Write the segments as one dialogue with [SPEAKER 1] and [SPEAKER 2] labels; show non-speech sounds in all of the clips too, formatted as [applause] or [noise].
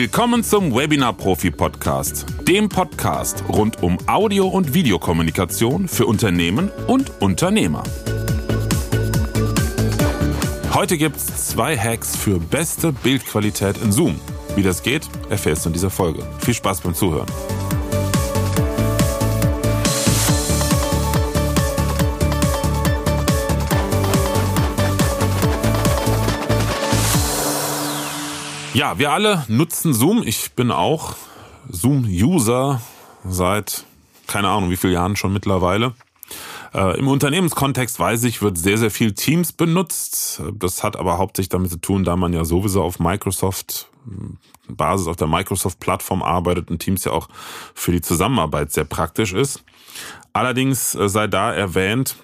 [SPEAKER 1] Willkommen zum Webinar Profi Podcast, dem Podcast rund um Audio- und Videokommunikation für Unternehmen und Unternehmer. Heute gibt es zwei Hacks für beste Bildqualität in Zoom. Wie das geht, erfährst du in dieser Folge. Viel Spaß beim Zuhören. Ja, wir alle nutzen Zoom. Ich bin auch Zoom-User seit keine Ahnung wie vielen Jahren schon mittlerweile. Äh, Im Unternehmenskontext weiß ich, wird sehr, sehr viel Teams benutzt. Das hat aber hauptsächlich damit zu tun, da man ja sowieso auf Microsoft Basis auf der Microsoft-Plattform arbeitet und Teams ja auch für die Zusammenarbeit sehr praktisch ist. Allerdings äh, sei da erwähnt,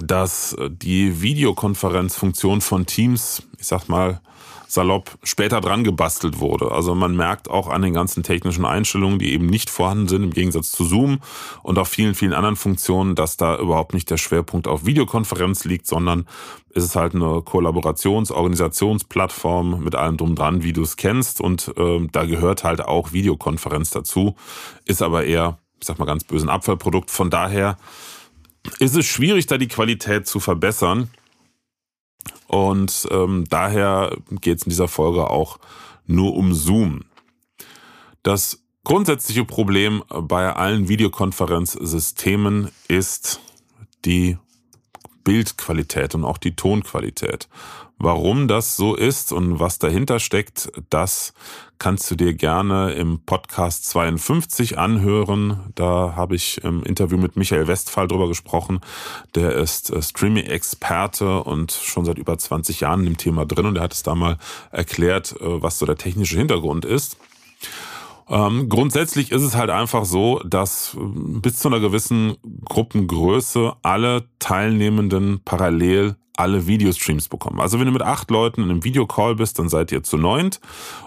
[SPEAKER 1] dass die Videokonferenzfunktion von Teams, ich sag mal, salopp später dran gebastelt wurde. Also man merkt auch an den ganzen technischen Einstellungen, die eben nicht vorhanden sind, im Gegensatz zu Zoom und auch vielen, vielen anderen Funktionen, dass da überhaupt nicht der Schwerpunkt auf Videokonferenz liegt, sondern ist es halt eine Kollaborations-, Organisationsplattform mit allem drum dran, wie du es kennst. Und äh, da gehört halt auch Videokonferenz dazu, ist aber eher, ich sag mal ganz böse, ein Abfallprodukt. Von daher ist es schwierig, da die Qualität zu verbessern. Und ähm, daher geht es in dieser Folge auch nur um Zoom. Das grundsätzliche Problem bei allen Videokonferenzsystemen ist die Bildqualität und auch die Tonqualität. Warum das so ist und was dahinter steckt, das kannst du dir gerne im Podcast 52 anhören. Da habe ich im Interview mit Michael Westphal drüber gesprochen. Der ist äh, Streaming-Experte und schon seit über 20 Jahren im Thema drin und er hat es da mal erklärt, äh, was so der technische Hintergrund ist. Ähm, grundsätzlich ist es halt einfach so, dass äh, bis zu einer gewissen Gruppengröße alle Teilnehmenden parallel alle Videostreams bekommen. Also wenn du mit acht Leuten in einem Videocall bist, dann seid ihr zu neunt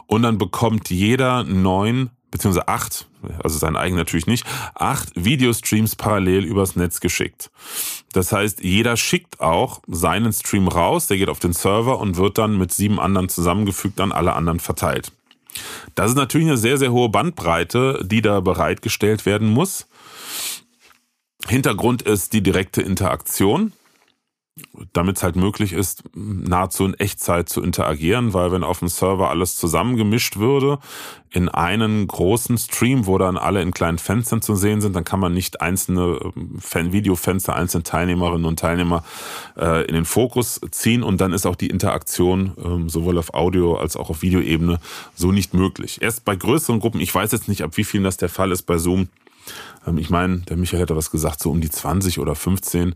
[SPEAKER 1] und dann bekommt jeder neun beziehungsweise acht, also sein eigen natürlich nicht, acht Videostreams parallel übers Netz geschickt. Das heißt, jeder schickt auch seinen Stream raus, der geht auf den Server und wird dann mit sieben anderen zusammengefügt an alle anderen verteilt. Das ist natürlich eine sehr, sehr hohe Bandbreite, die da bereitgestellt werden muss. Hintergrund ist die direkte Interaktion damit es halt möglich ist, nahezu in Echtzeit zu interagieren, weil wenn auf dem Server alles zusammengemischt würde, in einen großen Stream, wo dann alle in kleinen Fenstern zu sehen sind, dann kann man nicht einzelne Fan Videofenster, einzelne Teilnehmerinnen und Teilnehmer äh, in den Fokus ziehen und dann ist auch die Interaktion ähm, sowohl auf Audio als auch auf Videoebene so nicht möglich. Erst bei größeren Gruppen, ich weiß jetzt nicht, ab wie vielen das der Fall ist bei Zoom, ähm, ich meine, der Michael hätte was gesagt, so um die 20 oder 15.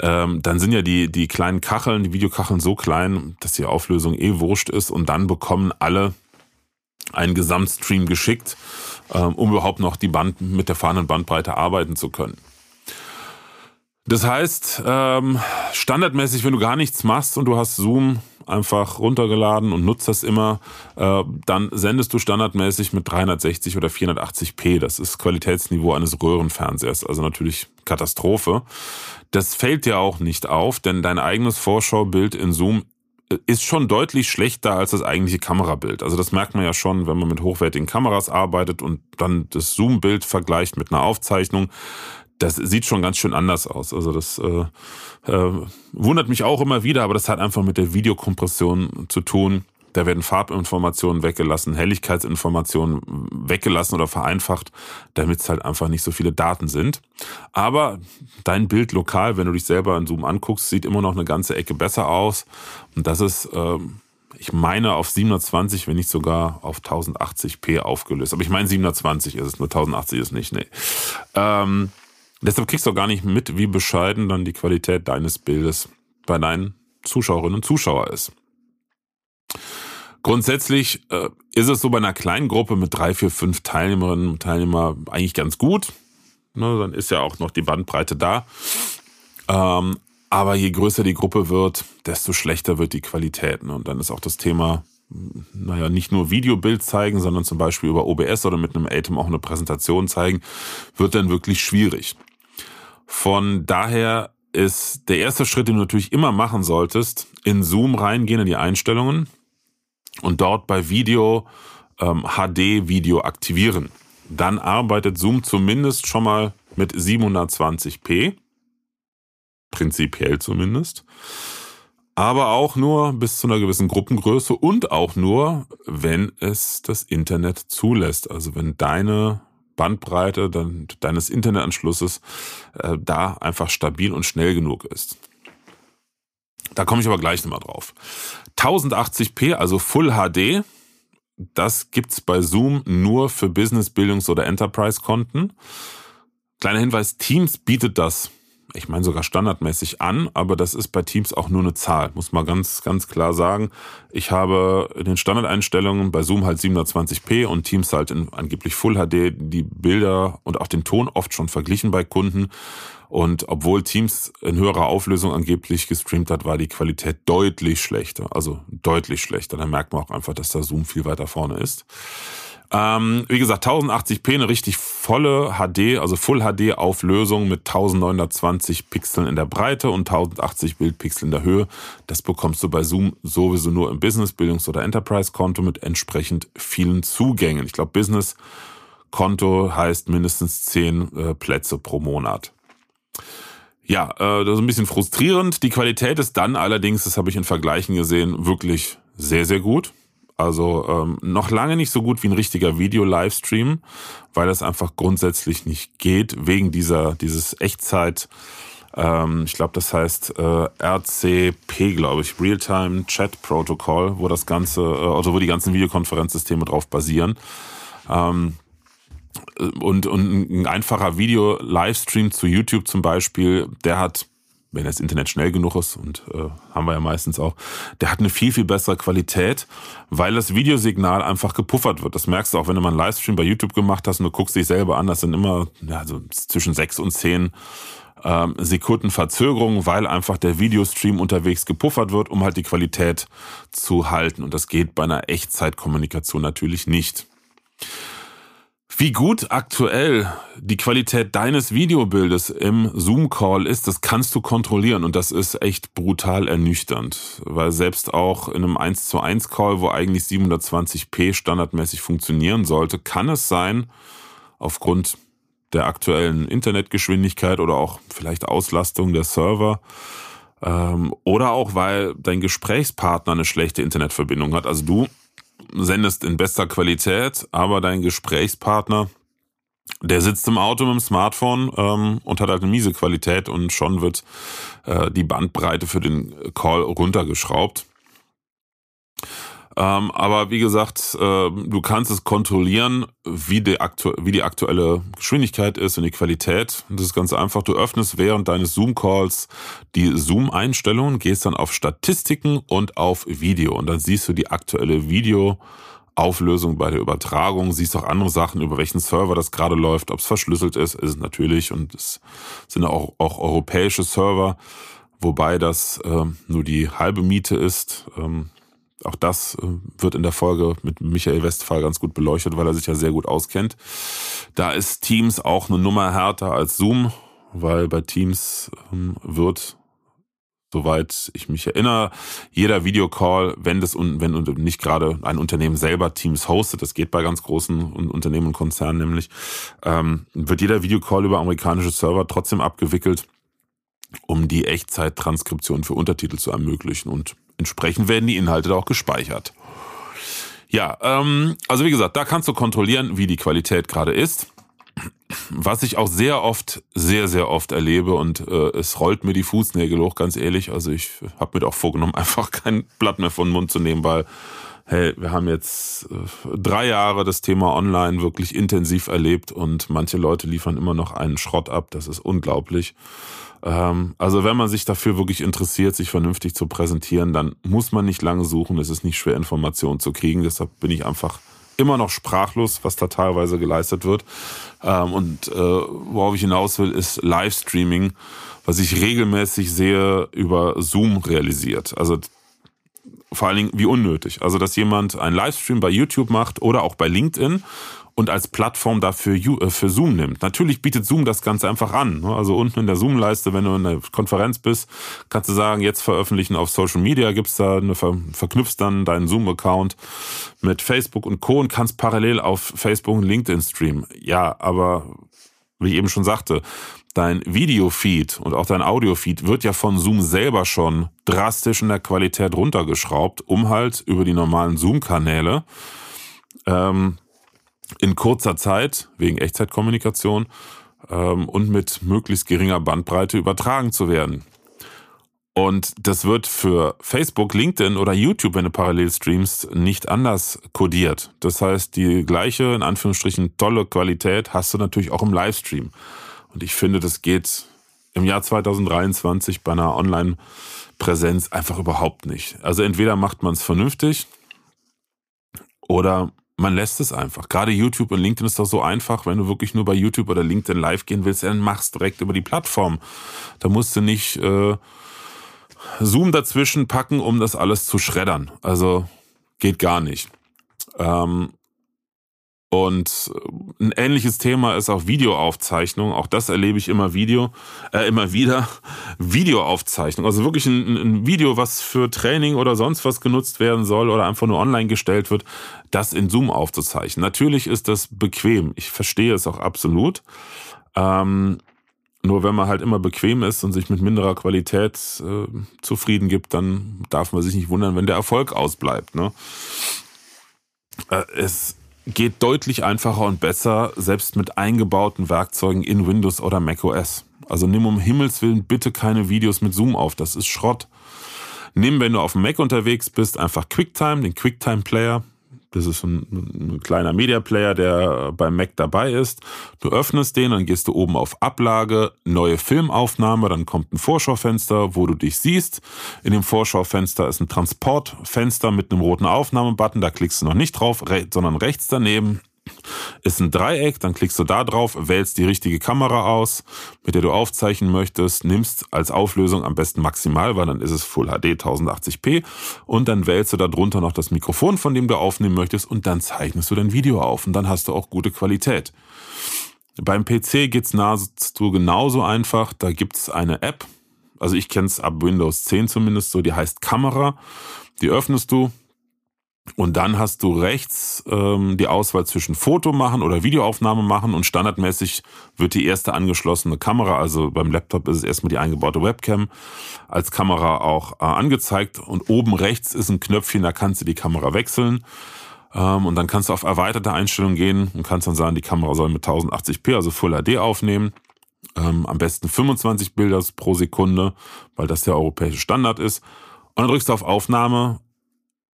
[SPEAKER 1] Ähm, dann sind ja die, die kleinen Kacheln, die Videokacheln so klein, dass die Auflösung eh wurscht ist und dann bekommen alle einen Gesamtstream geschickt, ähm, um überhaupt noch die Band mit der fahrenden Bandbreite arbeiten zu können. Das heißt, ähm, standardmäßig, wenn du gar nichts machst und du hast Zoom einfach runtergeladen und nutzt das immer, äh, dann sendest du standardmäßig mit 360 oder 480p. Das ist Qualitätsniveau eines Röhrenfernsehers, also natürlich Katastrophe. Das fällt dir auch nicht auf, denn dein eigenes Vorschaubild in Zoom ist schon deutlich schlechter als das eigentliche Kamerabild. Also das merkt man ja schon, wenn man mit hochwertigen Kameras arbeitet und dann das Zoom-Bild vergleicht mit einer Aufzeichnung das sieht schon ganz schön anders aus. Also das äh, äh, wundert mich auch immer wieder, aber das hat einfach mit der Videokompression zu tun. Da werden Farbinformationen weggelassen, Helligkeitsinformationen weggelassen oder vereinfacht, damit es halt einfach nicht so viele Daten sind. Aber dein Bild lokal, wenn du dich selber in Zoom anguckst, sieht immer noch eine ganze Ecke besser aus. Und das ist, äh, ich meine, auf 720, wenn nicht sogar auf 1080p aufgelöst. Aber ich meine, 720 ist es, nur 1080 ist nicht, nee. Ähm, Deshalb kriegst du auch gar nicht mit, wie bescheiden dann die Qualität deines Bildes bei deinen Zuschauerinnen und Zuschauern ist. Grundsätzlich äh, ist es so bei einer kleinen Gruppe mit drei, vier, fünf Teilnehmerinnen und Teilnehmern eigentlich ganz gut. Ne, dann ist ja auch noch die Bandbreite da. Ähm, aber je größer die Gruppe wird, desto schlechter wird die Qualität. Ne? Und dann ist auch das Thema naja, nicht nur Videobild zeigen, sondern zum Beispiel über OBS oder mit einem Atem auch eine Präsentation zeigen, wird dann wirklich schwierig. Von daher ist der erste Schritt, den du natürlich immer machen solltest, in Zoom reingehen in die Einstellungen und dort bei Video ähm, HD-Video aktivieren. Dann arbeitet Zoom zumindest schon mal mit 720p. Prinzipiell zumindest. Aber auch nur bis zu einer gewissen Gruppengröße und auch nur, wenn es das Internet zulässt. Also wenn deine Bandbreite deines Internetanschlusses äh, da einfach stabil und schnell genug ist. Da komme ich aber gleich nochmal drauf. 1080p, also Full HD, das gibt's bei Zoom nur für Business, Bildungs- oder Enterprise-Konten. Kleiner Hinweis, Teams bietet das ich meine sogar standardmäßig an, aber das ist bei Teams auch nur eine Zahl, muss man ganz, ganz klar sagen. Ich habe in den Standardeinstellungen bei Zoom halt 720p und Teams halt in angeblich Full HD die Bilder und auch den Ton oft schon verglichen bei Kunden. Und obwohl Teams in höherer Auflösung angeblich gestreamt hat, war die Qualität deutlich schlechter. Also deutlich schlechter. Da merkt man auch einfach, dass da Zoom viel weiter vorne ist. Ähm, wie gesagt, 1080p, eine richtig volle HD, also Full HD Auflösung mit 1920 Pixeln in der Breite und 1080 Bildpixel in der Höhe. Das bekommst du bei Zoom sowieso nur im Business, Bildungs- oder Enterprise-Konto mit entsprechend vielen Zugängen. Ich glaube, Business-Konto heißt mindestens 10 äh, Plätze pro Monat. Ja, äh, das ist ein bisschen frustrierend. Die Qualität ist dann allerdings, das habe ich in Vergleichen gesehen, wirklich sehr, sehr gut. Also ähm, noch lange nicht so gut wie ein richtiger Video-Livestream, weil das einfach grundsätzlich nicht geht, wegen dieser, dieses Echtzeit, ähm, ich glaube, das heißt äh, RCP, glaube ich, Real-Time Chat Protocol, wo das Ganze, äh, also wo die ganzen Videokonferenzsysteme drauf basieren. Ähm, und, und ein einfacher Video-Livestream zu YouTube zum Beispiel, der hat wenn das Internet schnell genug ist, und äh, haben wir ja meistens auch, der hat eine viel, viel bessere Qualität, weil das Videosignal einfach gepuffert wird. Das merkst du auch, wenn du mal einen Livestream bei YouTube gemacht hast und du guckst dich selber an, das sind immer ja, so zwischen sechs und zehn ähm, Sekunden Verzögerung, weil einfach der Videostream unterwegs gepuffert wird, um halt die Qualität zu halten. Und das geht bei einer Echtzeitkommunikation natürlich nicht. Wie gut aktuell die Qualität deines Videobildes im Zoom-Call ist, das kannst du kontrollieren und das ist echt brutal ernüchternd, weil selbst auch in einem 1 zu 1 Call, wo eigentlich 720p standardmäßig funktionieren sollte, kann es sein, aufgrund der aktuellen Internetgeschwindigkeit oder auch vielleicht Auslastung der Server, ähm, oder auch weil dein Gesprächspartner eine schlechte Internetverbindung hat. Also du sendest in bester Qualität, aber dein Gesprächspartner, der sitzt im Auto mit dem Smartphone ähm, und hat halt eine miese Qualität und schon wird äh, die Bandbreite für den Call runtergeschraubt. Ähm, aber wie gesagt, äh, du kannst es kontrollieren, wie die, wie die aktuelle Geschwindigkeit ist und die Qualität. Das ist ganz einfach. Du öffnest während deines Zoom-Calls die Zoom-Einstellungen, gehst dann auf Statistiken und auf Video und dann siehst du die aktuelle Video. Auflösung bei der Übertragung, siehst auch andere Sachen, über welchen Server das gerade läuft, ob es verschlüsselt ist, ist es natürlich und es sind auch, auch europäische Server, wobei das äh, nur die halbe Miete ist. Ähm, auch das äh, wird in der Folge mit Michael Westphal ganz gut beleuchtet, weil er sich ja sehr gut auskennt. Da ist Teams auch eine Nummer härter als Zoom, weil bei Teams ähm, wird, soweit ich mich erinnere, jeder Videocall, wenn das und wenn nicht gerade ein Unternehmen selber Teams hostet, das geht bei ganz großen Unternehmen und Konzernen nämlich, ähm, wird jeder Videocall über amerikanische Server trotzdem abgewickelt, um die Echtzeit-Transkription für Untertitel zu ermöglichen und entsprechend werden die Inhalte da auch gespeichert. Ja, ähm, also wie gesagt, da kannst du kontrollieren, wie die Qualität gerade ist. Was ich auch sehr oft, sehr, sehr oft erlebe und äh, es rollt mir die Fußnägel hoch, ganz ehrlich. Also ich habe mir auch vorgenommen, [laughs] einfach kein Blatt mehr von den Mund zu nehmen, weil hey, wir haben jetzt äh, drei Jahre das Thema Online wirklich intensiv erlebt und manche Leute liefern immer noch einen Schrott ab. Das ist unglaublich. Ähm, also wenn man sich dafür wirklich interessiert, sich vernünftig zu präsentieren, dann muss man nicht lange suchen. Es ist nicht schwer, Informationen zu kriegen. Deshalb bin ich einfach immer noch sprachlos, was da teilweise geleistet wird. Ähm, und äh, worauf ich hinaus will, ist Livestreaming, was ich regelmäßig sehe über Zoom realisiert. Also vor allen Dingen wie unnötig. Also dass jemand einen Livestream bei YouTube macht oder auch bei LinkedIn und als Plattform dafür äh, für Zoom nimmt. Natürlich bietet Zoom das Ganze einfach an. Ne? Also unten in der Zoom-Leiste, wenn du in der Konferenz bist, kannst du sagen, jetzt veröffentlichen auf Social Media, gibt's da eine, verknüpfst dann deinen Zoom-Account mit Facebook und Co. und kannst parallel auf Facebook und LinkedIn streamen. Ja, aber wie ich eben schon sagte, dein Videofeed und auch dein Audiofeed wird ja von Zoom selber schon drastisch in der Qualität runtergeschraubt, um halt über die normalen Zoom-Kanäle ähm, in kurzer Zeit, wegen Echtzeitkommunikation ähm, und mit möglichst geringer Bandbreite übertragen zu werden. Und das wird für Facebook, LinkedIn oder YouTube, wenn du parallel streamst, nicht anders kodiert. Das heißt, die gleiche, in Anführungsstrichen, tolle Qualität hast du natürlich auch im Livestream. Und ich finde, das geht im Jahr 2023 bei einer Online-Präsenz einfach überhaupt nicht. Also entweder macht man es vernünftig oder man lässt es einfach. Gerade YouTube und LinkedIn ist doch so einfach, wenn du wirklich nur bei YouTube oder LinkedIn live gehen willst, dann machst direkt über die Plattform. Da musst du nicht äh, Zoom dazwischen packen, um das alles zu schreddern. Also geht gar nicht. Ähm, und ein ähnliches Thema ist auch Videoaufzeichnung. Auch das erlebe ich immer Video, äh, immer wieder. [laughs] Videoaufzeichnung. Also wirklich ein, ein, Video, was für Training oder sonst was genutzt werden soll oder einfach nur online gestellt wird, das in Zoom aufzuzeichnen. Natürlich ist das bequem. Ich verstehe es auch absolut. Ähm, nur wenn man halt immer bequem ist und sich mit minderer Qualität äh, zufrieden gibt, dann darf man sich nicht wundern, wenn der Erfolg ausbleibt. Ne? Äh, es geht deutlich einfacher und besser, selbst mit eingebauten Werkzeugen in Windows oder macOS. Also nimm um Himmels Willen bitte keine Videos mit Zoom auf, das ist Schrott. Nimm, wenn du auf dem Mac unterwegs bist, einfach QuickTime, den QuickTime Player. Das ist ein, ein, kleiner Media Player, der beim Mac dabei ist. Du öffnest den, dann gehst du oben auf Ablage, neue Filmaufnahme, dann kommt ein Vorschaufenster, wo du dich siehst. In dem Vorschaufenster ist ein Transportfenster mit einem roten Aufnahmebutton, da klickst du noch nicht drauf, sondern rechts daneben ist ein Dreieck, dann klickst du da drauf, wählst die richtige Kamera aus, mit der du aufzeichnen möchtest, nimmst als Auflösung am besten maximal, weil dann ist es Full HD 1080p und dann wählst du da drunter noch das Mikrofon, von dem du aufnehmen möchtest und dann zeichnest du dein Video auf und dann hast du auch gute Qualität. Beim PC geht's nahezu genauso einfach, da gibt's eine App, also ich kenne es ab Windows 10 zumindest so, die heißt Kamera, die öffnest du, und dann hast du rechts ähm, die Auswahl zwischen Foto machen oder Videoaufnahme machen und standardmäßig wird die erste angeschlossene Kamera, also beim Laptop ist es erstmal die eingebaute Webcam, als Kamera auch äh, angezeigt und oben rechts ist ein Knöpfchen, da kannst du die Kamera wechseln ähm, und dann kannst du auf erweiterte Einstellungen gehen und kannst dann sagen, die Kamera soll mit 1080p, also Full HD aufnehmen. Ähm, am besten 25 Bilder pro Sekunde, weil das der europäische Standard ist. Und dann drückst du auf Aufnahme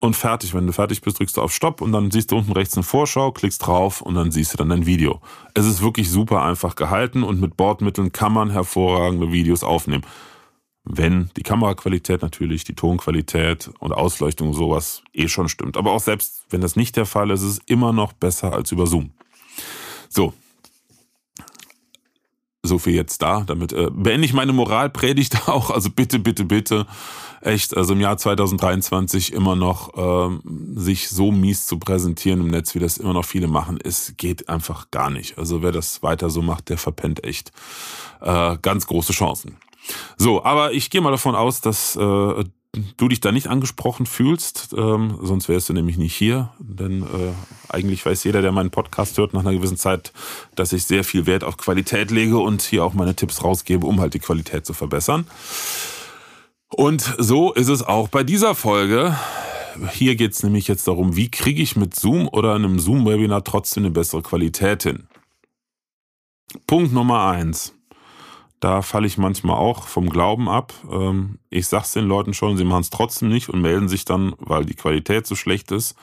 [SPEAKER 1] und fertig. Wenn du fertig bist, drückst du auf Stopp und dann siehst du unten rechts eine Vorschau, klickst drauf und dann siehst du dann dein Video. Es ist wirklich super einfach gehalten und mit Bordmitteln kann man hervorragende Videos aufnehmen. Wenn die Kameraqualität natürlich, die Tonqualität und Ausleuchtung und sowas eh schon stimmt. Aber auch selbst wenn das nicht der Fall ist, ist es immer noch besser als über Zoom. So, so viel jetzt da. Damit äh, beende ich meine Moralpredigt [laughs] auch. Also bitte, bitte, bitte echt, also im Jahr 2023 immer noch ähm, sich so mies zu präsentieren im Netz, wie das immer noch viele machen, es geht einfach gar nicht. Also wer das weiter so macht, der verpennt echt äh, ganz große Chancen. So, aber ich gehe mal davon aus, dass äh, du dich da nicht angesprochen fühlst, ähm, sonst wärst du nämlich nicht hier. Denn äh, eigentlich weiß jeder, der meinen Podcast hört, nach einer gewissen Zeit, dass ich sehr viel Wert auf Qualität lege und hier auch meine Tipps rausgebe, um halt die Qualität zu verbessern. Und so ist es auch bei dieser Folge. Hier geht es nämlich jetzt darum, wie kriege ich mit Zoom oder einem Zoom-Webinar trotzdem eine bessere Qualität hin. Punkt Nummer eins. Da falle ich manchmal auch vom Glauben ab. Ähm, ich sag's den Leuten schon, sie machen es trotzdem nicht und melden sich dann, weil die Qualität so schlecht ist.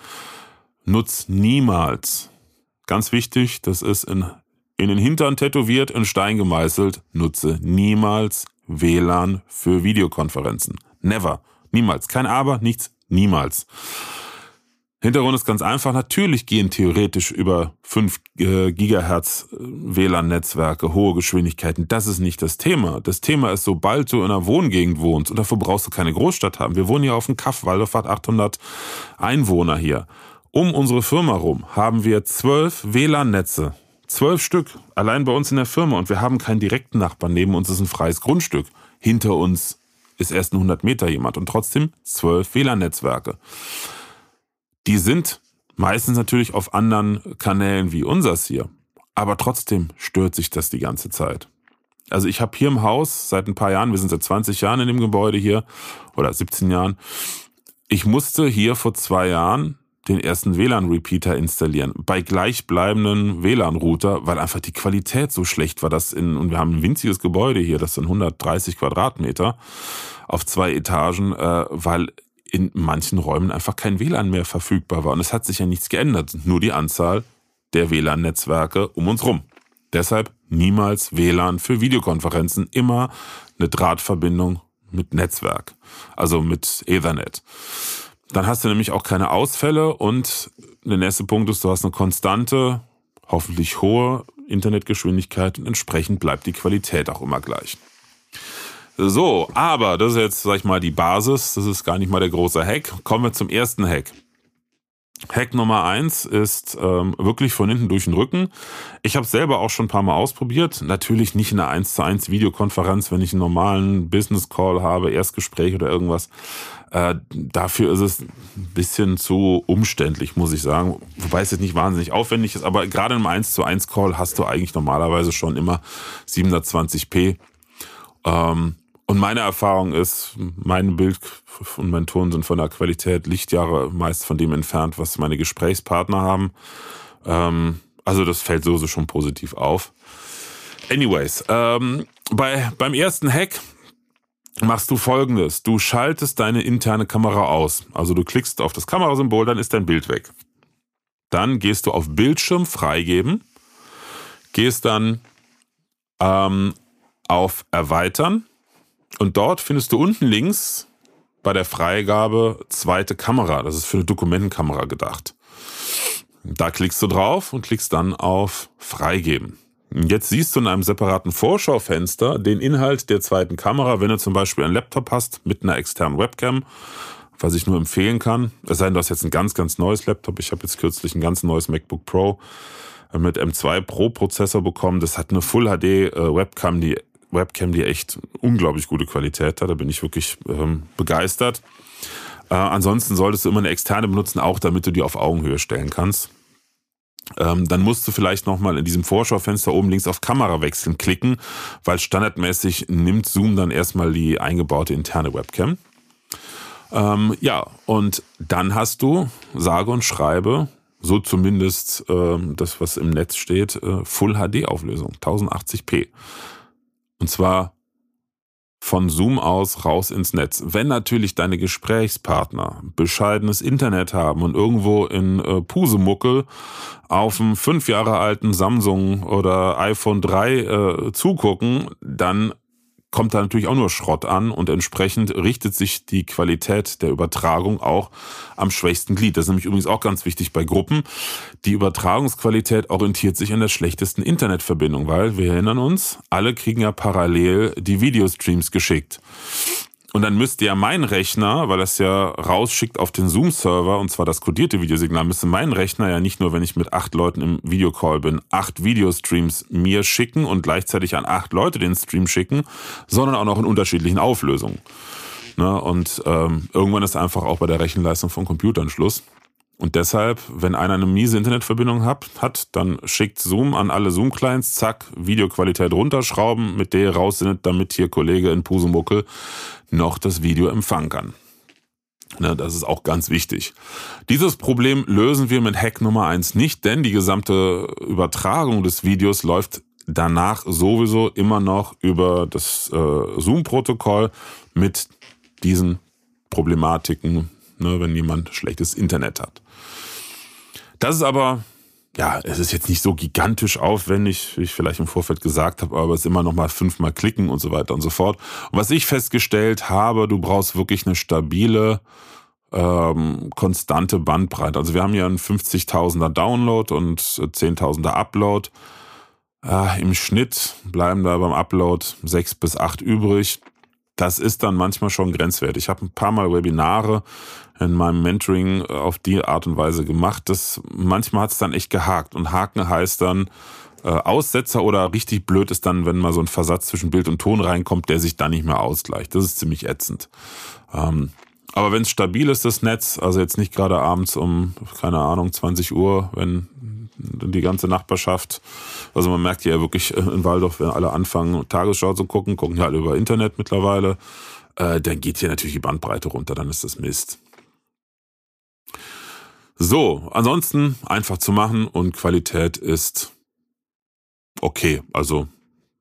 [SPEAKER 1] Nutz niemals. Ganz wichtig, das ist in, in den Hintern tätowiert, in Stein gemeißelt. Nutze niemals WLAN für Videokonferenzen. Never. Niemals. Kein Aber, nichts, niemals. Hintergrund ist ganz einfach. Natürlich gehen theoretisch über 5 äh, Gigahertz äh, WLAN-Netzwerke, hohe Geschwindigkeiten. Das ist nicht das Thema. Das Thema ist, sobald du in einer Wohngegend wohnst, und dafür brauchst du keine Großstadt haben. Wir wohnen hier auf dem Kaff, Waldorf hat 800 Einwohner hier. Um unsere Firma rum haben wir zwölf WLAN-Netze. Zwölf Stück, allein bei uns in der Firma. Und wir haben keinen direkten Nachbarn. Neben uns ist ein freies Grundstück. Hinter uns ist erst ein 100 Meter jemand. Und trotzdem zwölf WLAN-Netzwerke. Die sind meistens natürlich auf anderen Kanälen wie unsers hier. Aber trotzdem stört sich das die ganze Zeit. Also ich habe hier im Haus seit ein paar Jahren, wir sind seit 20 Jahren in dem Gebäude hier, oder 17 Jahren, ich musste hier vor zwei Jahren den ersten WLAN-Repeater installieren, bei gleichbleibenden WLAN-Router, weil einfach die Qualität so schlecht war. Das in, und wir haben ein winziges Gebäude hier, das sind 130 Quadratmeter auf zwei Etagen, äh, weil in manchen Räumen einfach kein WLAN mehr verfügbar war. Und es hat sich ja nichts geändert, nur die Anzahl der WLAN-Netzwerke um uns rum. Deshalb niemals WLAN für Videokonferenzen, immer eine Drahtverbindung mit Netzwerk, also mit Ethernet. Dann hast du nämlich auch keine Ausfälle und der nächste Punkt ist, du hast eine konstante, hoffentlich hohe Internetgeschwindigkeit und entsprechend bleibt die Qualität auch immer gleich. So, aber das ist jetzt, sag ich mal, die Basis. Das ist gar nicht mal der große Hack. Kommen wir zum ersten Hack. Hack Nummer eins ist ähm, wirklich von hinten durch den Rücken. Ich habe selber auch schon ein paar Mal ausprobiert. Natürlich nicht in einer 1 zu 1 Videokonferenz, wenn ich einen normalen Business Call habe, Erstgespräch oder irgendwas. Äh, dafür ist es ein bisschen zu umständlich, muss ich sagen. Wobei es jetzt nicht wahnsinnig aufwendig ist, aber gerade im 1 zu 1 Call hast du eigentlich normalerweise schon immer 720p. Ähm, und meine Erfahrung ist, mein Bild und mein Ton sind von der Qualität Lichtjahre meist von dem entfernt, was meine Gesprächspartner haben. Ähm, also das fällt sowieso schon positiv auf. Anyways, ähm, bei, beim ersten Hack machst du folgendes. Du schaltest deine interne Kamera aus. Also du klickst auf das Kamerasymbol, dann ist dein Bild weg. Dann gehst du auf Bildschirm freigeben, gehst dann ähm, auf Erweitern und dort findest du unten links bei der Freigabe zweite Kamera. Das ist für eine Dokumentenkamera gedacht. Da klickst du drauf und klickst dann auf Freigeben. Jetzt siehst du in einem separaten Vorschaufenster den Inhalt der zweiten Kamera, wenn du zum Beispiel einen Laptop hast mit einer externen Webcam, was ich nur empfehlen kann. Es sei denn, du hast jetzt ein ganz, ganz neues Laptop. Ich habe jetzt kürzlich ein ganz neues MacBook Pro mit M2 Pro Prozessor bekommen. Das hat eine Full HD äh, Webcam, die Webcam, die echt unglaublich gute Qualität hat. Da bin ich wirklich ähm, begeistert. Äh, ansonsten solltest du immer eine externe benutzen, auch damit du die auf Augenhöhe stellen kannst. Ähm, dann musst du vielleicht nochmal in diesem Vorschaufenster oben links auf Kamera wechseln klicken, weil standardmäßig nimmt Zoom dann erstmal die eingebaute interne Webcam. Ähm, ja, und dann hast du, sage und schreibe, so zumindest äh, das, was im Netz steht, äh, Full HD Auflösung, 1080p. Und zwar von Zoom aus raus ins Netz. Wenn natürlich deine Gesprächspartner bescheidenes Internet haben und irgendwo in äh, Pusemuckel auf einem fünf Jahre alten Samsung oder iPhone 3 äh, zugucken, dann kommt da natürlich auch nur Schrott an und entsprechend richtet sich die Qualität der Übertragung auch am schwächsten Glied. Das ist nämlich übrigens auch ganz wichtig bei Gruppen. Die Übertragungsqualität orientiert sich an der schlechtesten Internetverbindung, weil wir erinnern uns, alle kriegen ja parallel die Videostreams geschickt. Und dann müsste ja mein Rechner, weil das ja rausschickt auf den Zoom-Server, und zwar das kodierte Videosignal, müsste mein Rechner ja nicht nur, wenn ich mit acht Leuten im Videocall bin, acht Videostreams mir schicken und gleichzeitig an acht Leute den Stream schicken, sondern auch noch in unterschiedlichen Auflösungen. Ne? Und ähm, irgendwann ist einfach auch bei der Rechenleistung von Computern Schluss. Und deshalb, wenn einer eine miese Internetverbindung hat, hat dann schickt Zoom an alle Zoom-Clients, zack, Videoqualität runterschrauben, mit der ihr raus sind, damit hier Kollege in Pusemuckel noch das Video empfangen kann. Ne, das ist auch ganz wichtig. Dieses Problem lösen wir mit Hack Nummer eins nicht, denn die gesamte Übertragung des Videos läuft danach sowieso immer noch über das äh, Zoom-Protokoll mit diesen Problematiken, ne, wenn jemand schlechtes Internet hat. Das ist aber, ja, es ist jetzt nicht so gigantisch aufwendig, wie ich vielleicht im Vorfeld gesagt habe, aber es ist immer noch mal fünfmal klicken und so weiter und so fort. Und was ich festgestellt habe, du brauchst wirklich eine stabile, ähm, konstante Bandbreite. Also wir haben hier einen 50.000er Download und 10.000er Upload. Äh, Im Schnitt bleiben da beim Upload sechs bis acht übrig das ist dann manchmal schon grenzwertig. Ich habe ein paar Mal Webinare in meinem Mentoring auf die Art und Weise gemacht. dass manchmal hat es dann echt gehakt. Und Haken heißt dann, äh, Aussetzer oder richtig blöd ist dann, wenn mal so ein Versatz zwischen Bild und Ton reinkommt, der sich dann nicht mehr ausgleicht. Das ist ziemlich ätzend. Ähm, aber wenn es stabil ist, das Netz, also jetzt nicht gerade abends um, keine Ahnung, 20 Uhr, wenn die ganze Nachbarschaft, also man merkt ja wirklich in Waldorf, wenn alle anfangen, Tagesschau zu gucken, gucken ja alle über Internet mittlerweile, äh, dann geht hier natürlich die Bandbreite runter, dann ist das Mist. So, ansonsten einfach zu machen und Qualität ist okay. Also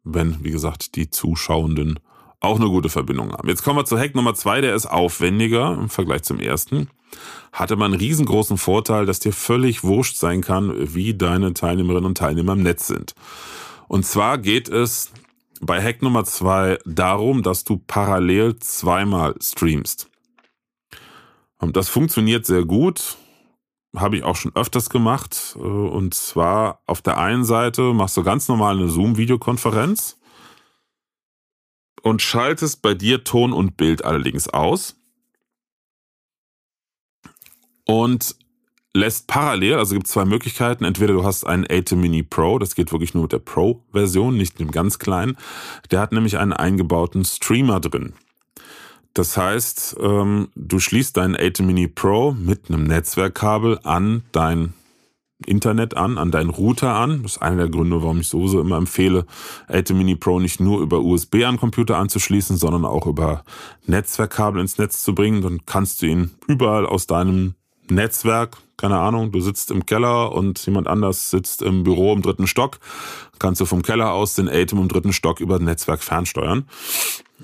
[SPEAKER 1] wenn, wie gesagt, die Zuschauenden auch eine gute Verbindung haben. Jetzt kommen wir zu Hack Nummer zwei, der ist aufwendiger im Vergleich zum ersten. Hatte man einen riesengroßen Vorteil, dass dir völlig wurscht sein kann, wie deine Teilnehmerinnen und Teilnehmer im Netz sind. Und zwar geht es bei Hack Nummer zwei darum, dass du parallel zweimal streamst. Und das funktioniert sehr gut habe ich auch schon öfters gemacht. Äh, und zwar auf der einen Seite machst du ganz normal eine Zoom-Videokonferenz und schaltest bei dir Ton und Bild allerdings aus. Und lässt parallel, also gibt es zwei Möglichkeiten. Entweder du hast einen ATEM Mini Pro, das geht wirklich nur mit der Pro-Version, nicht mit dem ganz kleinen. Der hat nämlich einen eingebauten Streamer drin. Das heißt, ähm, du schließt deinen ATEM Mini Pro mit einem Netzwerkkabel an dein Internet an, an deinen Router an. Das ist einer der Gründe, warum ich sowieso immer empfehle, ATEM Mini Pro nicht nur über USB an Computer anzuschließen, sondern auch über Netzwerkkabel ins Netz zu bringen. Dann kannst du ihn überall aus deinem Netzwerk, keine Ahnung, du sitzt im Keller und jemand anders sitzt im Büro im dritten Stock, kannst du vom Keller aus den ATEM im dritten Stock über Netzwerk fernsteuern.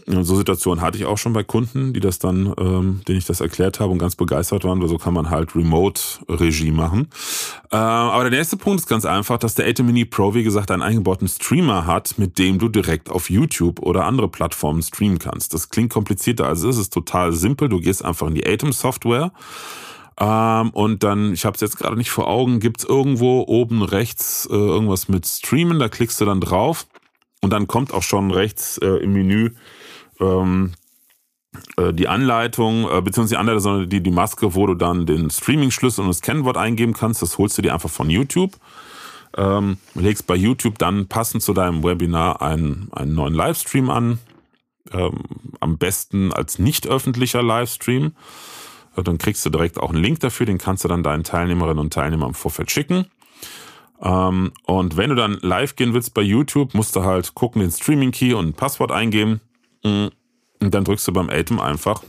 [SPEAKER 1] So Situationen hatte ich auch schon bei Kunden, die das dann, ähm, denen ich das erklärt habe und ganz begeistert waren, weil so kann man halt Remote-Regie machen. Äh, aber der nächste Punkt ist ganz einfach, dass der ATEM Mini Pro, wie gesagt, einen eingebauten Streamer hat, mit dem du direkt auf YouTube oder andere Plattformen streamen kannst. Das klingt komplizierter, als es ist total simpel. Du gehst einfach in die ATEM Software ähm, und dann, ich habe es jetzt gerade nicht vor Augen, gibt's irgendwo oben rechts äh, irgendwas mit Streamen, da klickst du dann drauf und dann kommt auch schon rechts äh, im Menü ähm, äh, die Anleitung, äh, beziehungsweise die Anleitung, sondern die, die Maske, wo du dann den Streaming-Schlüssel und das Kennwort eingeben kannst. Das holst du dir einfach von YouTube. Ähm, legst bei YouTube dann passend zu deinem Webinar einen, einen neuen Livestream an. Ähm, am besten als nicht öffentlicher Livestream. Dann kriegst du direkt auch einen Link dafür, den kannst du dann deinen Teilnehmerinnen und Teilnehmern im Vorfeld schicken. Ähm, und wenn du dann live gehen willst bei YouTube, musst du halt gucken, den Streaming-Key und ein Passwort eingeben. Mm. Und dann drückst du beim Atem einfach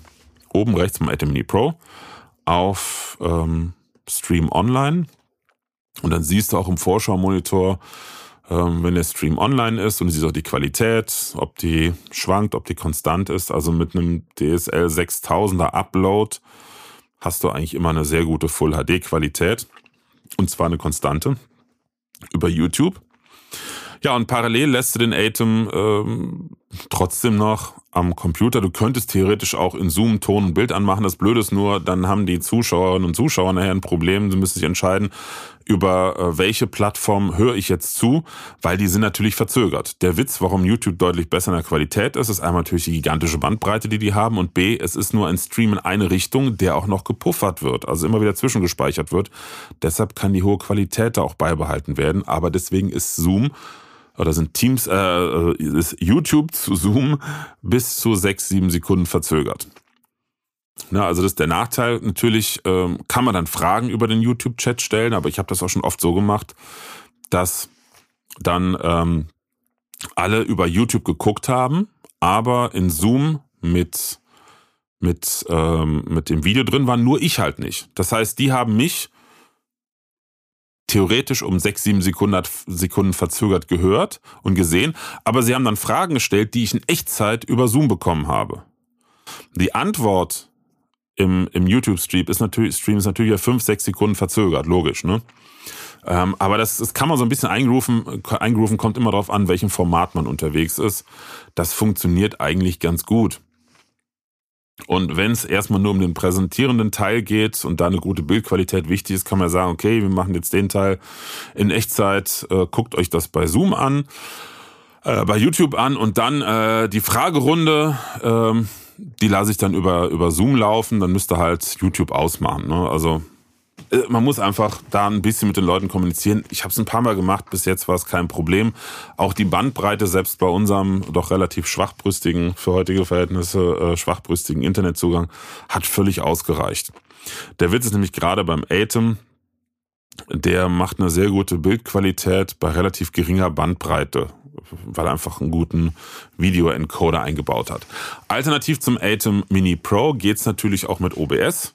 [SPEAKER 1] oben rechts beim Atem Mini Pro auf ähm, Stream Online. Und dann siehst du auch im Vorschau-Monitor, ähm, wenn der Stream online ist und du siehst auch die Qualität, ob die schwankt, ob die konstant ist. Also mit einem DSL 6000er Upload hast du eigentlich immer eine sehr gute Full HD Qualität. Und zwar eine konstante über YouTube. Ja, und parallel lässt du den Atem ähm, trotzdem noch am Computer. Du könntest theoretisch auch in Zoom Ton und Bild anmachen. Das Blöde ist nur, dann haben die Zuschauerinnen und Zuschauer nachher ein Problem. Sie müssen sich entscheiden, über äh, welche Plattform höre ich jetzt zu, weil die sind natürlich verzögert. Der Witz, warum YouTube deutlich besser in der Qualität ist, ist einmal natürlich die gigantische Bandbreite, die die haben und B, es ist nur ein Stream in eine Richtung, der auch noch gepuffert wird, also immer wieder zwischengespeichert wird. Deshalb kann die hohe Qualität da auch beibehalten werden, aber deswegen ist Zoom oder sind Teams, äh, äh, ist YouTube zu Zoom bis zu sechs, sieben Sekunden verzögert. Na, also das ist der Nachteil. Natürlich ähm, kann man dann Fragen über den YouTube-Chat stellen, aber ich habe das auch schon oft so gemacht, dass dann ähm, alle über YouTube geguckt haben, aber in Zoom mit mit ähm, mit dem Video drin waren, nur ich halt nicht. Das heißt, die haben mich theoretisch um sechs, sieben Sekunden, Sekunden verzögert gehört und gesehen, aber sie haben dann Fragen gestellt, die ich in Echtzeit über Zoom bekommen habe. Die Antwort im, im YouTube-Stream ist natürlich, Stream ist natürlich ja fünf, sechs Sekunden verzögert, logisch, ne? Ähm, aber das, das kann man so ein bisschen eingerufen, eingerufen, kommt immer darauf an, welchem Format man unterwegs ist. Das funktioniert eigentlich ganz gut. Und wenn es erstmal nur um den präsentierenden Teil geht und da eine gute Bildqualität wichtig ist, kann man sagen, okay, wir machen jetzt den Teil in Echtzeit, äh, guckt euch das bei Zoom an. äh, bei YouTube an und dann äh, die Fragerunde, ähm, die lasse ich dann über, über Zoom laufen, dann müsste halt YouTube ausmachen. Ne? Also man muss einfach da ein bisschen mit den Leuten kommunizieren. Ich habe es ein paar Mal gemacht, bis jetzt war es kein Problem. Auch die Bandbreite, selbst bei unserem doch relativ schwachbrüstigen, für heutige Verhältnisse äh, schwachbrüstigen Internetzugang, hat völlig ausgereicht. Der Witz ist nämlich gerade beim Atem, der macht eine sehr gute Bildqualität bei relativ geringer Bandbreite, weil er einfach einen guten Video-Encoder eingebaut hat. Alternativ zum Atem Mini Pro geht's natürlich auch mit OBS.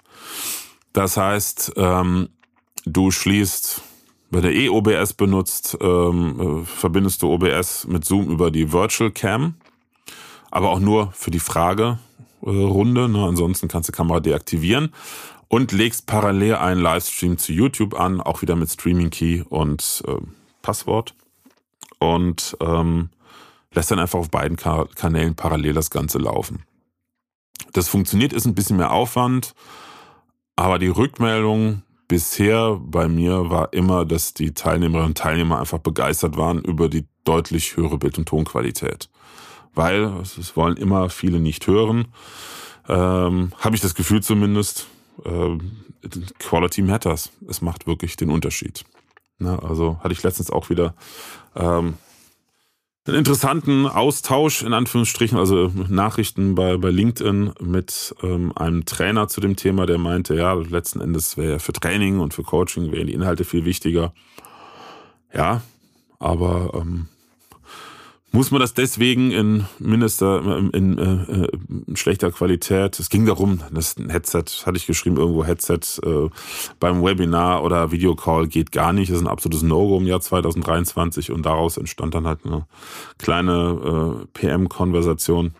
[SPEAKER 1] Das heißt, ähm, du schließt, wenn du eh OBS benutzt, ähm, äh, verbindest du OBS mit Zoom über die Virtual Cam, aber auch nur für die Fragerunde. Ne? Ansonsten kannst du Kamera deaktivieren und legst parallel einen Livestream zu YouTube an, auch wieder mit Streaming Key und äh, Passwort und ähm, lässt dann einfach auf beiden Kanälen parallel das Ganze laufen. Das funktioniert, ist ein bisschen mehr Aufwand. Aber die Rückmeldung bisher bei mir war immer, dass die Teilnehmerinnen und Teilnehmer einfach begeistert waren über die deutlich höhere Bild- und Tonqualität. Weil es wollen immer viele nicht hören. Ähm, Habe ich das Gefühl zumindest. Ähm, Quality matters. Es macht wirklich den Unterschied. Na, also hatte ich letztens auch wieder ähm, einen interessanten Austausch, in Anführungsstrichen, also Nachrichten bei, bei LinkedIn mit ähm, einem Trainer zu dem Thema, der meinte, ja, letzten Endes wäre für Training und für Coaching wären die Inhalte viel wichtiger. Ja, aber ähm, muss man das deswegen in mindester, in, äh, in schlechter Qualität? Es ging darum, das Headset, hatte ich geschrieben, irgendwo Headset äh, beim Webinar oder Videocall geht gar nicht. Das ist ein absolutes No-Go im Jahr 2023 und daraus entstand dann halt eine kleine äh, PM-Konversation.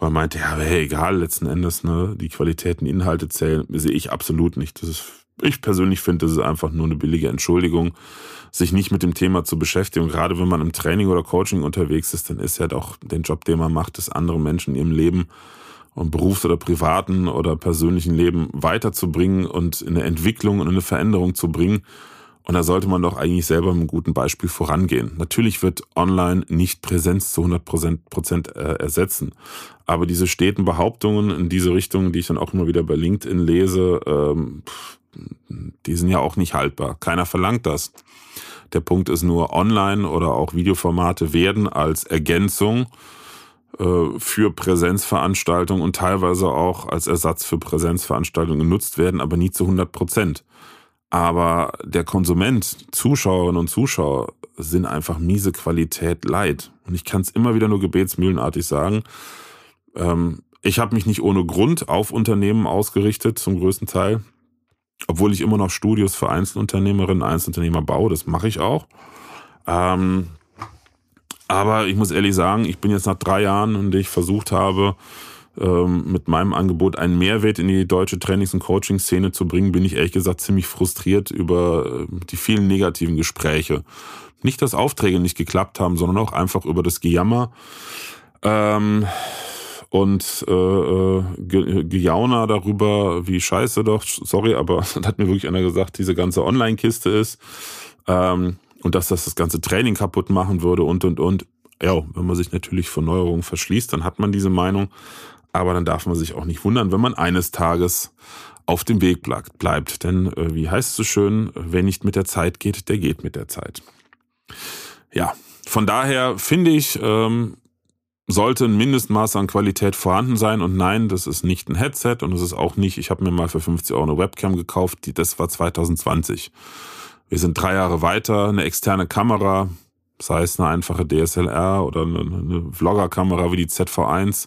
[SPEAKER 1] Man meinte, ja, hey, egal, letzten Endes, ne, die Qualitäten, Inhalte zählen, sehe ich absolut nicht. Das ist, ich persönlich finde, das ist einfach nur eine billige Entschuldigung sich nicht mit dem Thema zu beschäftigen. Gerade wenn man im Training oder Coaching unterwegs ist, dann ist ja doch den Job, den man macht, das andere Menschen in ihrem Leben und Berufs- oder privaten oder persönlichen Leben weiterzubringen und in eine Entwicklung und eine Veränderung zu bringen. Und da sollte man doch eigentlich selber mit einem guten Beispiel vorangehen. Natürlich wird online nicht Präsenz zu 100 Prozent äh, ersetzen. Aber diese steten Behauptungen in diese Richtung, die ich dann auch immer wieder bei LinkedIn lese, ähm, die sind ja auch nicht haltbar. Keiner verlangt das. Der Punkt ist nur, online oder auch Videoformate werden als Ergänzung äh, für Präsenzveranstaltungen und teilweise auch als Ersatz für Präsenzveranstaltungen genutzt werden, aber nie zu 100 Prozent. Aber der Konsument, Zuschauerinnen und Zuschauer sind einfach miese Qualität leid. Und ich kann es immer wieder nur gebetsmühlenartig sagen. Ähm, ich habe mich nicht ohne Grund auf Unternehmen ausgerichtet, zum größten Teil obwohl ich immer noch Studios für Einzelunternehmerinnen, Einzelunternehmer baue, das mache ich auch. Ähm, aber ich muss ehrlich sagen, ich bin jetzt nach drei Jahren, in denen ich versucht habe, ähm, mit meinem Angebot einen Mehrwert in die deutsche Trainings- und Coaching-Szene zu bringen, bin ich ehrlich gesagt ziemlich frustriert über äh, die vielen negativen Gespräche. Nicht, dass Aufträge nicht geklappt haben, sondern auch einfach über das Gejammer. Ähm, und äh, äh, Ge Gejauner darüber, wie scheiße doch, sorry, aber [laughs] da hat mir wirklich einer gesagt, diese ganze Online-Kiste ist ähm, und dass das das ganze Training kaputt machen würde und und und. Ja, wenn man sich natürlich vor Neuerungen verschließt, dann hat man diese Meinung, aber dann darf man sich auch nicht wundern, wenn man eines Tages auf dem Weg bleibt. Denn äh, wie heißt es so schön, wer nicht mit der Zeit geht, der geht mit der Zeit. Ja, von daher finde ich, ähm, sollte ein Mindestmaß an Qualität vorhanden sein. Und nein, das ist nicht ein Headset und es ist auch nicht, ich habe mir mal für 50 Euro eine Webcam gekauft, die, das war 2020. Wir sind drei Jahre weiter, eine externe Kamera, sei es eine einfache DSLR oder eine, eine Vlogger-Kamera wie die ZV1,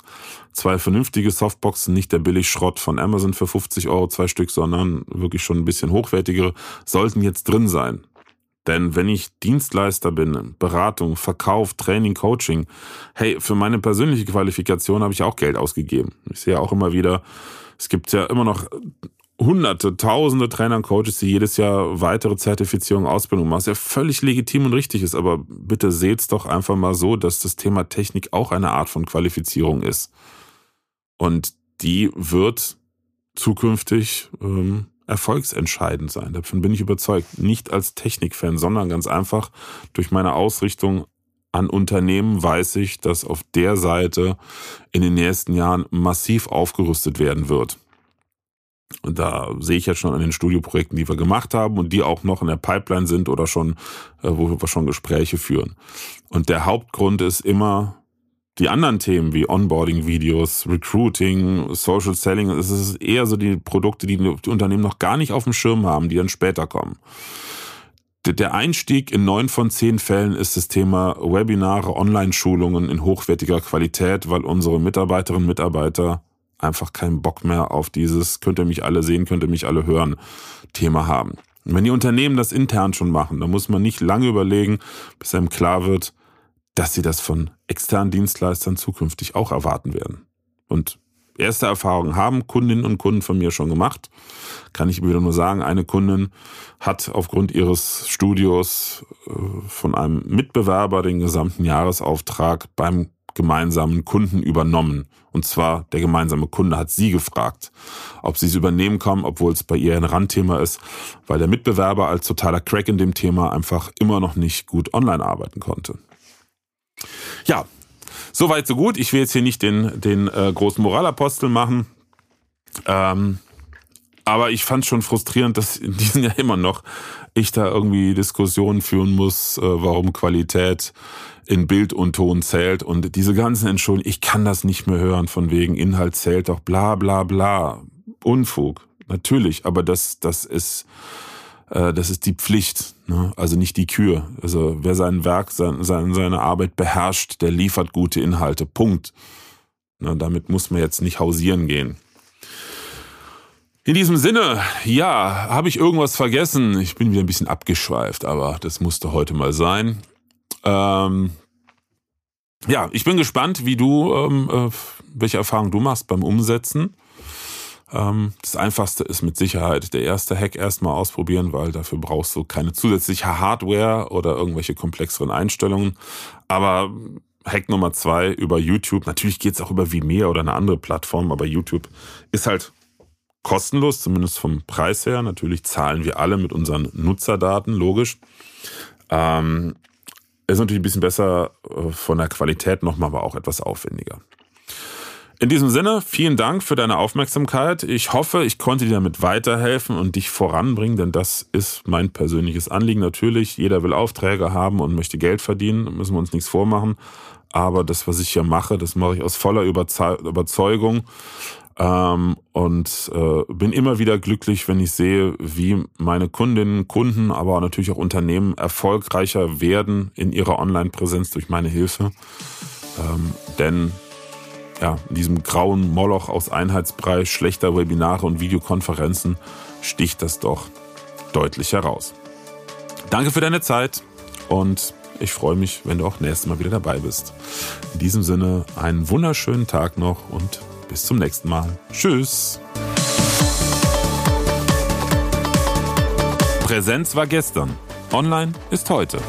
[SPEAKER 1] zwei vernünftige Softboxen, nicht der Billigschrott von Amazon für 50 Euro, zwei Stück, sondern wirklich schon ein bisschen hochwertigere, sollten jetzt drin sein. Denn wenn ich Dienstleister bin, Beratung, Verkauf, Training, Coaching, hey, für meine persönliche Qualifikation habe ich auch Geld ausgegeben. Ich sehe auch immer wieder, es gibt ja immer noch hunderte, tausende Trainer und Coaches, die jedes Jahr weitere Zertifizierung, Ausbildung machen, was ja völlig legitim und richtig ist. Aber bitte seht's doch einfach mal so, dass das Thema Technik auch eine Art von Qualifizierung ist. Und die wird zukünftig ähm, erfolgsentscheidend sein. Davon bin ich überzeugt. Nicht als Technikfan, sondern ganz einfach durch meine Ausrichtung an Unternehmen weiß ich, dass auf der Seite in den nächsten Jahren massiv aufgerüstet werden wird. Und da sehe ich jetzt schon an den Studioprojekten, die wir gemacht haben und die auch noch in der Pipeline sind oder schon, äh, wo wir schon Gespräche führen. Und der Hauptgrund ist immer die anderen Themen wie Onboarding-Videos, Recruiting, Social Selling. Es ist eher so die Produkte, die die Unternehmen noch gar nicht auf dem Schirm haben, die dann später kommen. Der Einstieg in neun von zehn Fällen ist das Thema Webinare, Online-Schulungen in hochwertiger Qualität, weil unsere Mitarbeiterinnen und Mitarbeiter einfach keinen Bock mehr auf dieses könnt ihr mich alle sehen, könnt ihr mich alle hören Thema haben. Und wenn die Unternehmen das intern schon machen, dann muss man nicht lange überlegen, bis einem klar wird, dass sie das von externen Dienstleistern zukünftig auch erwarten werden. Und erste Erfahrungen haben Kundinnen und Kunden von mir schon gemacht. Kann ich wieder nur sagen, eine Kundin hat aufgrund ihres Studios äh, von einem Mitbewerber den gesamten Jahresauftrag beim gemeinsamen Kunden übernommen. Und zwar der gemeinsame Kunde hat sie gefragt, ob sie es übernehmen kann, obwohl es bei ihr ein Randthema ist, weil der Mitbewerber als totaler Crack in dem Thema einfach immer noch nicht gut online arbeiten konnte. Ja, soweit so gut. Ich will jetzt hier nicht den, den äh, großen Moralapostel machen. Ähm, aber ich fand schon frustrierend, dass in diesem Jahr immer noch ich da irgendwie Diskussionen führen muss, äh, warum Qualität in Bild und Ton zählt und diese ganzen Entschuldigungen, ich kann das nicht mehr hören, von wegen Inhalt zählt doch, bla bla bla. Unfug, natürlich, aber das, das ist, das ist die Pflicht, ne? also nicht die Kür. Also wer sein Werk, sein, seine Arbeit beherrscht, der liefert gute Inhalte. Punkt. Ne? Damit muss man jetzt nicht hausieren gehen. In diesem Sinne, ja, habe ich irgendwas vergessen? Ich bin wieder ein bisschen abgeschweift, aber das musste heute mal sein. Ähm, ja, ich bin gespannt, wie du, ähm, äh, welche Erfahrungen du machst beim Umsetzen. Ähm, das einfachste ist mit Sicherheit der erste Hack erstmal ausprobieren, weil dafür brauchst du keine zusätzliche Hardware oder irgendwelche komplexeren Einstellungen. Aber Hack Nummer zwei über YouTube. Natürlich geht's auch über Vimeo oder eine andere Plattform, aber YouTube ist halt kostenlos, zumindest vom Preis her. Natürlich zahlen wir alle mit unseren Nutzerdaten, logisch. Ähm, ist natürlich ein bisschen besser äh, von der Qualität nochmal, aber auch etwas aufwendiger. In diesem Sinne, vielen Dank für deine Aufmerksamkeit. Ich hoffe, ich konnte dir damit weiterhelfen und dich voranbringen, denn das ist mein persönliches Anliegen. Natürlich, jeder will Aufträge haben und möchte Geld verdienen, müssen wir uns nichts vormachen. Aber das, was ich hier mache, das mache ich aus voller Überzeugung. Ähm, und äh, bin immer wieder glücklich, wenn ich sehe, wie meine Kundinnen, Kunden, aber natürlich auch Unternehmen erfolgreicher werden in ihrer Online-Präsenz durch meine Hilfe. Ähm, denn ja, in diesem grauen Moloch aus Einheitsbrei, schlechter Webinare und Videokonferenzen sticht das doch deutlich heraus. Danke für deine Zeit und ich freue mich, wenn du auch nächstes Mal wieder dabei bist. In diesem Sinne einen wunderschönen Tag noch und bis zum nächsten Mal. Tschüss. Präsenz war gestern. Online ist heute.